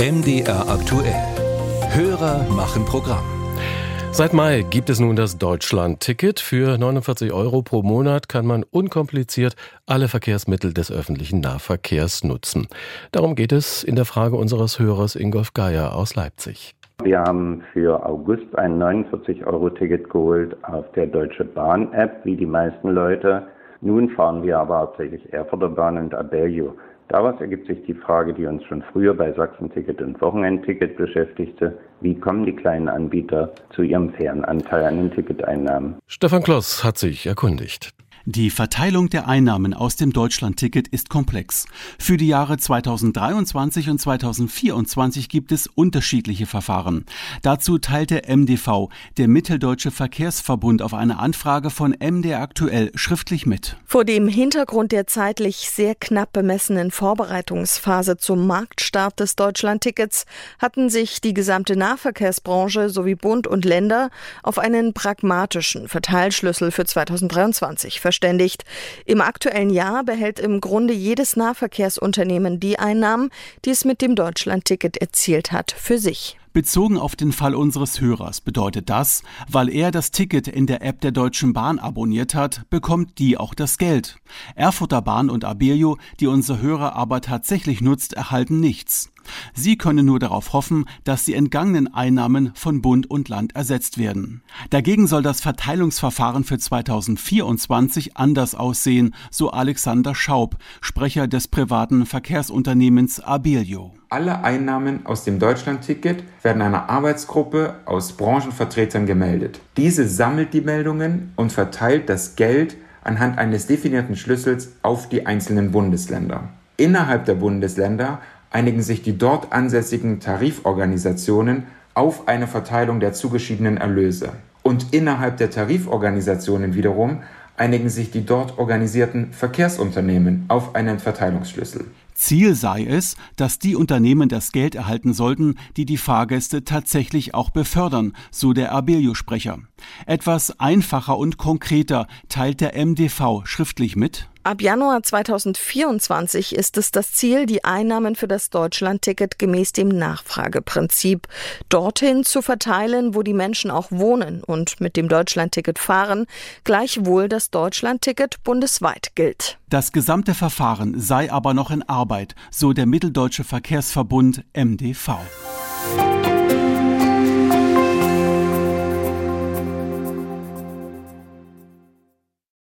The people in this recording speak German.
MDR aktuell. Hörer machen Programm. Seit Mai gibt es nun das Deutschland-Ticket. Für 49 Euro pro Monat kann man unkompliziert alle Verkehrsmittel des öffentlichen Nahverkehrs nutzen. Darum geht es in der Frage unseres Hörers Ingolf Geier aus Leipzig. Wir haben für August ein 49-Euro-Ticket geholt auf der Deutsche Bahn-App, wie die meisten Leute. Nun fahren wir aber hauptsächlich Erfurter Bahn und Abellio. Daraus ergibt sich die Frage, die uns schon früher bei Sachsen-Ticket und Wochenendticket beschäftigte. Wie kommen die kleinen Anbieter zu ihrem fairen Anteil an den Ticketeinnahmen? Stefan Kloss hat sich erkundigt. Die Verteilung der Einnahmen aus dem Deutschlandticket ist komplex. Für die Jahre 2023 und 2024 gibt es unterschiedliche Verfahren. Dazu teilte MDV, der Mitteldeutsche Verkehrsverbund, auf eine Anfrage von MDR aktuell schriftlich mit. Vor dem Hintergrund der zeitlich sehr knapp bemessenen Vorbereitungsphase zum Marktstart des Deutschlandtickets hatten sich die gesamte Nahverkehrsbranche sowie Bund und Länder auf einen pragmatischen Verteilschlüssel für 2023 verständigt verständigt. Im aktuellen Jahr behält im Grunde jedes Nahverkehrsunternehmen die Einnahmen, die es mit dem Deutschlandticket erzielt hat, für sich. Bezogen auf den Fall unseres Hörers bedeutet das, weil er das Ticket in der App der Deutschen Bahn abonniert hat, bekommt die auch das Geld. Erfurter Bahn und Abelio, die unser Hörer aber tatsächlich nutzt, erhalten nichts. Sie können nur darauf hoffen, dass die entgangenen Einnahmen von Bund und Land ersetzt werden. Dagegen soll das Verteilungsverfahren für 2024 anders aussehen, so Alexander Schaub, Sprecher des privaten Verkehrsunternehmens Abelio. Alle Einnahmen aus dem Deutschlandticket werden einer Arbeitsgruppe aus Branchenvertretern gemeldet. Diese sammelt die Meldungen und verteilt das Geld anhand eines definierten Schlüssels auf die einzelnen Bundesländer. Innerhalb der Bundesländer einigen sich die dort ansässigen Tariforganisationen auf eine Verteilung der zugeschiedenen Erlöse. Und innerhalb der Tariforganisationen wiederum einigen sich die dort organisierten Verkehrsunternehmen auf einen Verteilungsschlüssel. Ziel sei es, dass die Unternehmen das Geld erhalten sollten, die die Fahrgäste tatsächlich auch befördern, so der Abelio-Sprecher. Etwas einfacher und konkreter teilt der MDV schriftlich mit. Ab Januar 2024 ist es das Ziel, die Einnahmen für das Deutschlandticket gemäß dem Nachfrageprinzip dorthin zu verteilen, wo die Menschen auch wohnen und mit dem Deutschlandticket fahren, gleichwohl das Deutschlandticket bundesweit gilt. Das gesamte Verfahren sei aber noch in Arbeit, so der Mitteldeutsche Verkehrsverbund MDV.